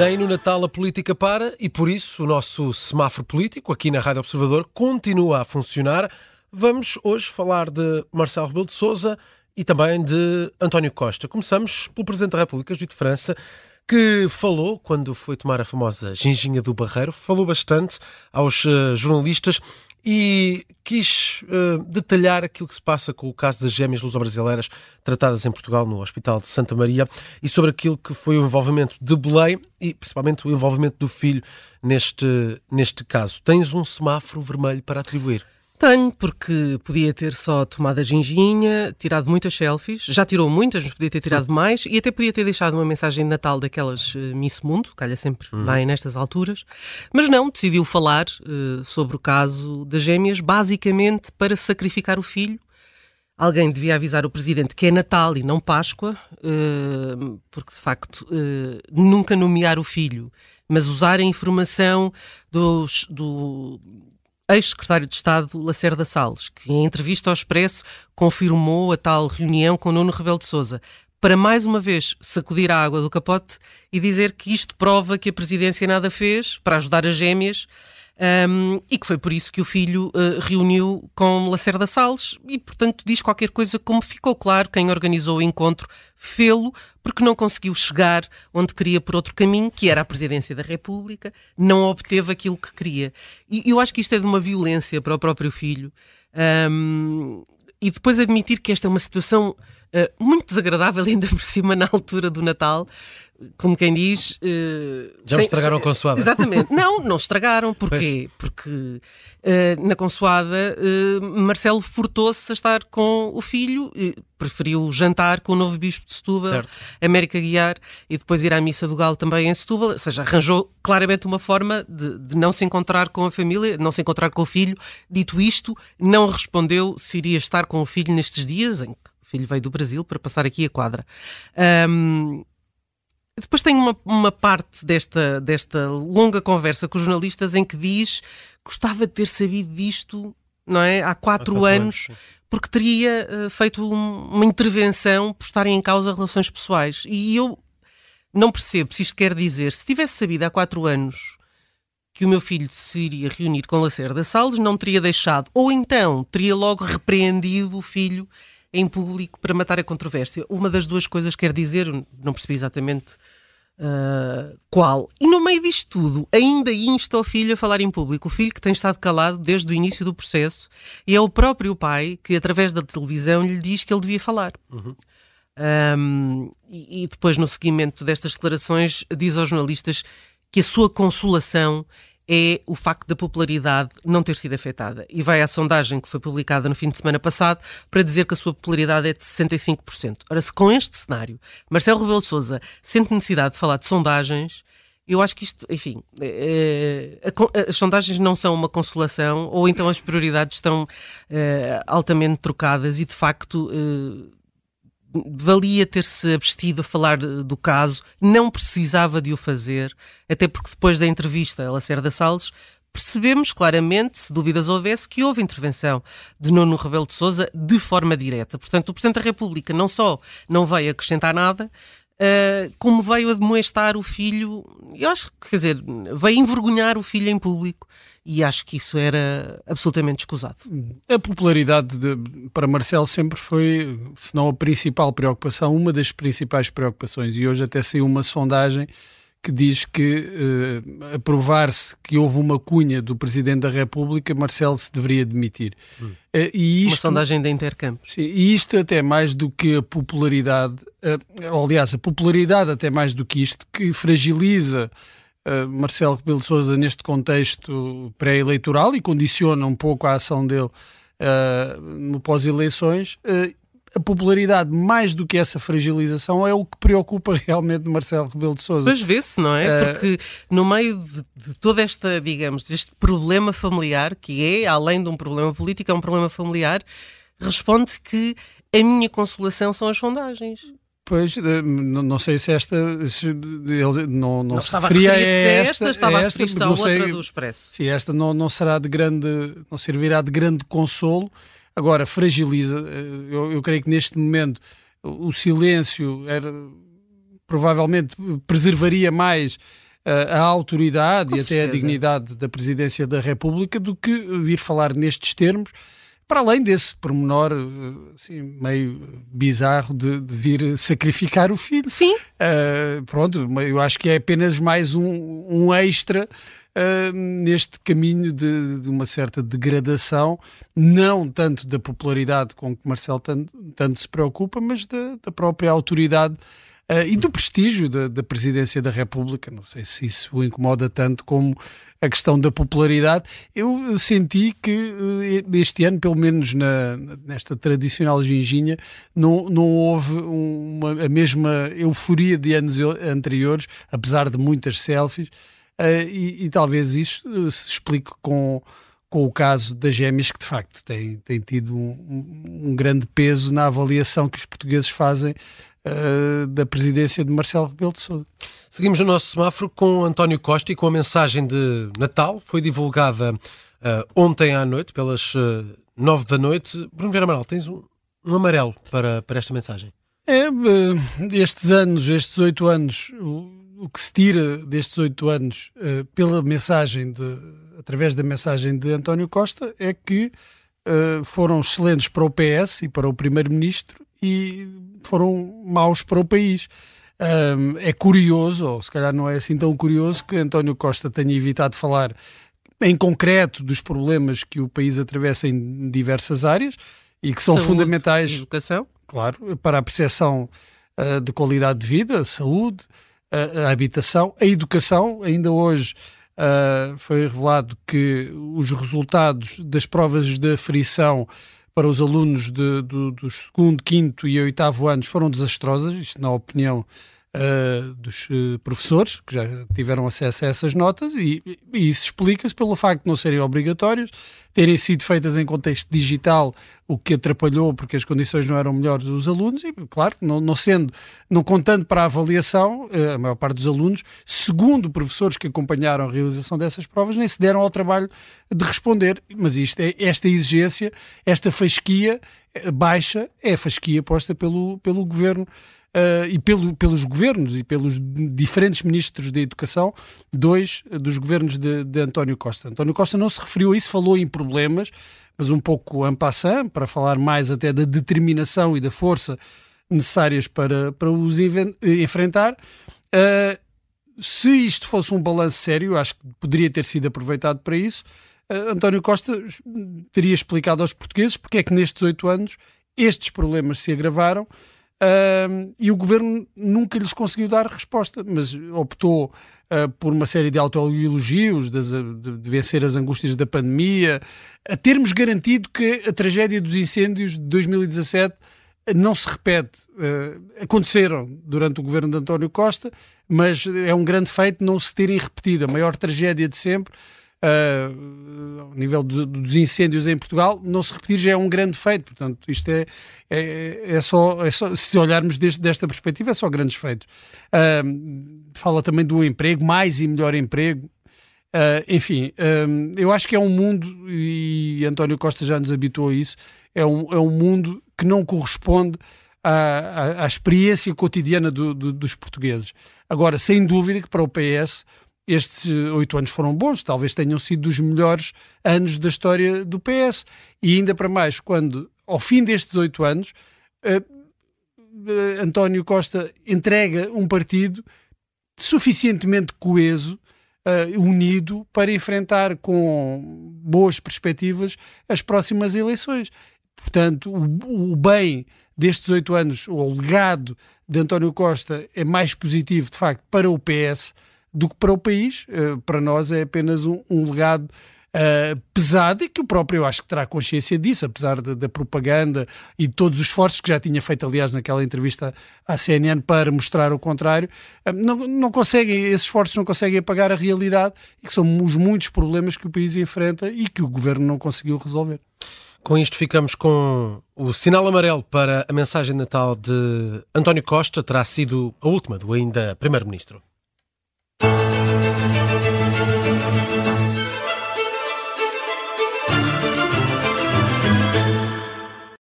Nem no Natal a política para e por isso o nosso semáforo político aqui na Rádio Observador continua a funcionar. Vamos hoje falar de Marcelo Rebelo de Sousa e também de António Costa. Começamos pelo Presidente da República, José de França, que falou, quando foi tomar a famosa ginginha do Barreiro, falou bastante aos uh, jornalistas e quis uh, detalhar aquilo que se passa com o caso das gêmeas luso-brasileiras tratadas em Portugal no Hospital de Santa Maria e sobre aquilo que foi o envolvimento de Belém e principalmente o envolvimento do filho neste, neste caso. Tens um semáforo vermelho para atribuir? Tenho, porque podia ter só tomado a ginginha, tirado muitas selfies, já tirou muitas, mas podia ter tirado uhum. mais, e até podia ter deixado uma mensagem de Natal daquelas uh, Miss Mundo, calha sempre uhum. bem nestas alturas, mas não, decidiu falar uh, sobre o caso das gêmeas, basicamente para sacrificar o filho. Alguém devia avisar o presidente que é Natal e não Páscoa, uh, porque de facto nunca nomear o filho, mas usar a informação dos, do, ex-secretário de Estado Lacerda Salles, que em entrevista ao Expresso confirmou a tal reunião com Nuno Rebelo de Sousa, para mais uma vez sacudir a água do capote e dizer que isto prova que a presidência nada fez para ajudar as gêmeas um, e que foi por isso que o filho uh, reuniu com Lacerda Salles e, portanto, diz qualquer coisa como ficou claro quem organizou o encontro fê-lo porque não conseguiu chegar onde queria por outro caminho, que era a presidência da República, não obteve aquilo que queria. E eu acho que isto é de uma violência para o próprio filho. Um, e depois admitir que esta é uma situação uh, muito desagradável, ainda por cima na altura do Natal, como quem diz. Uh, Já sem, estragaram a consoada. Exatamente. Não, não estragaram. Porquê? Pois. Porque uh, na consoada uh, Marcelo furtou-se a estar com o filho, preferiu jantar com o novo bispo de Setúbal, certo. América Guiar, e depois ir à missa do Galo também em Setúbal. Ou seja, arranjou claramente uma forma de, de não se encontrar com a família, não se encontrar com o filho. Dito isto, não respondeu se iria estar com o filho nestes dias, em que o filho veio do Brasil para passar aqui a quadra. Um, depois tem uma, uma parte desta, desta longa conversa com os jornalistas em que diz gostava de ter sabido disto não é? há quatro, há quatro anos, anos porque teria uh, feito um, uma intervenção por estarem em causa relações pessoais. E eu não percebo se isto quer dizer, se tivesse sabido há quatro anos que o meu filho se iria reunir com Lacerda Salles, não teria deixado, ou então teria logo repreendido o filho em público para matar a controvérsia. Uma das duas coisas quer dizer, não percebi exatamente Uh, qual? E no meio disto tudo, ainda insta o filho a falar em público. O filho que tem estado calado desde o início do processo e é o próprio pai que, através da televisão, lhe diz que ele devia falar. Uhum. Um, e, e depois, no seguimento destas declarações, diz aos jornalistas que a sua consolação é o facto da popularidade não ter sido afetada. E vai à sondagem que foi publicada no fim de semana passado para dizer que a sua popularidade é de 65%. Ora, se com este cenário Marcelo Rebelo de Sousa sente necessidade de falar de sondagens, eu acho que isto, enfim, é, é, as sondagens não são uma consolação, ou então as prioridades estão altamente trocadas e, de facto, valia ter-se abstido a falar do caso, não precisava de o fazer, até porque depois da entrevista a Lacerda Salles percebemos claramente, se dúvidas houvesse, que houve intervenção de Nuno Rebelo de Sousa de forma direta. Portanto, o Presidente da República não só não veio acrescentar nada, uh, como veio admoestar o filho, eu acho que, quer dizer, veio envergonhar o filho em público e acho que isso era absolutamente escusado. A popularidade de, para Marcelo sempre foi, se não a principal preocupação, uma das principais preocupações. E hoje até saiu uma sondagem que diz que, uh, a provar-se que houve uma cunha do Presidente da República, Marcelo se deveria demitir. Hum. Uh, e isto, uma sondagem da Intercampo. Sim, e isto até mais do que a popularidade, uh, aliás, a popularidade até mais do que isto, que fragiliza uh, Marcelo Rebelo de Sousa neste contexto pré-eleitoral e condiciona um pouco a ação dele uh, no pós-eleições. Uh, a popularidade, mais do que essa fragilização, é o que preocupa realmente Marcelo Rebelo de Sousa. Pois vê-se, não é? Porque no meio de, de, toda esta, digamos, este problema familiar, que é, além de um problema político, é um problema familiar, responde que a minha consolação são as sondagens. Pois, eh, não, sei se esta se, ele não, não, não se referia a esta, esta, estava a referir-se à outra do Expresso. Sim, esta não, não será de grande, não servirá de grande consolo. Agora, fragiliza, eh, eu, eu creio que neste momento o silêncio era, provavelmente preservaria mais a autoridade Com e certeza. até a dignidade da presidência da República do que vir falar nestes termos para além desse pormenor assim, meio bizarro de, de, vir sacrificar o filho. Sim. Uh, pronto, eu acho que é apenas mais um, um extra uh, neste caminho de, de, uma certa degradação, não tanto da popularidade com que Marcelo tanto, tanto se preocupa, mas da, da própria autoridade Uh, e do prestígio da, da, presidência da República. Não sei se isso o incomoda tanto como a questão da popularidade. Eu senti que uh, este ano, pelo menos na, nesta tradicional ginginha, não, não houve uma, a mesma euforia de anos anteriores, apesar de muitas selfies, uh, e, e, talvez isso se explique com com o caso das gêmeas, que de facto tem, tem tido um, um, grande peso na avaliação que os portugueses fazem uh, da presidência de Marcelo Rebelo de Sousa. Seguimos o nosso semáforo com António Costa e com a mensagem de Natal. Foi divulgada uh, ontem à noite, pelas uh, nove da noite. Bruno Vieira Amaral, tens um, um amarelo para, para esta mensagem? É, estes anos, estes oito anos, o, o, que se tira destes oito anos uh, pela mensagem, de, através da mensagem de António Costa, é que uh, foram excelentes para o PS e para o Primeiro-Ministro e foram maus para o país. Um, é curioso, ou se calhar não é assim tão curioso, que António Costa tenha evitado falar em concreto dos problemas que o país atravessa em diversas áreas e que são saúde, fundamentais, educação, claro, para a percepção uh, de qualidade de vida, saúde, uh, a habitação, a educação. Ainda hoje uh, foi revelado que os resultados das provas de aferição para os alunos de, do, dos segundo, quinto e oitavo anos foram desastrosas, isto na opinião uh, dos uh, professores, que já tiveram acesso a essas notas, e, e isso explica-se pelo facto de não serem obrigatórias, terem sido feitas em contexto digital, o que atrapalhou porque as condições não eram melhores dos alunos, e claro, não, não sendo, não contando para a avaliação, uh, a maior parte dos alunos, segundo professores que acompanharam a realização dessas provas, nem se deram ao trabalho de responder. Mas isto é, esta exigência, esta fasquia baixa, é a fasquia posta pelo, pelo governo uh, e pelo, pelos governos e pelos diferentes ministros da Educação, dois dos governos de, de, António Costa. António Costa não se referiu a isso, falou em problemas, mas um pouco en passant, para falar mais até da determinação e da força necessárias para, para os enfrentar. Uh, se isto fosse um balanço sério, acho que poderia ter sido aproveitado para isso. Uh, António Costa teria explicado aos portugueses porque é que nestes oito anos estes problemas se agravaram Uh, e o governo nunca lhes conseguiu dar resposta, mas optou uh, por uma série de autoelogios, de, de vencer as angústias da pandemia, a termos garantido que a tragédia dos incêndios de 2017 não se repete. Uh, aconteceram durante o governo de António Costa, mas é um grande feito não se terem repetido. A maior tragédia de sempre uh, ao nível do, dos incêndios em Portugal, não se repetir já é um grande feito. Portanto, isto é, é, é, só, é só, se olharmos deste, desta perspectiva, é só grandes feitos. Uh, fala também do emprego, mais e melhor emprego. Uh, enfim, eu acho que é um mundo, e António Costa já nos habituou a isso, é um, é um mundo que não corresponde à, à, à experiência cotidiana do, do, dos portugueses. Agora, sem dúvida que para o PS estes oito anos foram bons, talvez tenham sido dos melhores anos da história do PS. E ainda para mais, quando, ao fim destes oito anos, uh, uh, António Costa entrega um partido suficientemente coeso, uh, unido, para enfrentar com boas perspectivas as próximas eleições. Portanto, o, o bem destes oito anos, o legado de António Costa é mais positivo, de facto, para o PS do que para o país. Uh, para nós é apenas um, um legado uh, pesado e que o próprio eu acho que terá consciência disso, apesar da propaganda e de todos os esforços que já tinha feito, aliás, naquela entrevista à CNN para mostrar o contrário. Uh, não, não conseguem, esses esforços não conseguem apagar a realidade e que são os muitos problemas que o país enfrenta e que o governo não conseguiu resolver. Com isto ficamos com o sinal amarelo para a mensagem Natal de António Costa, terá sido a última do ainda Primeiro-Ministro.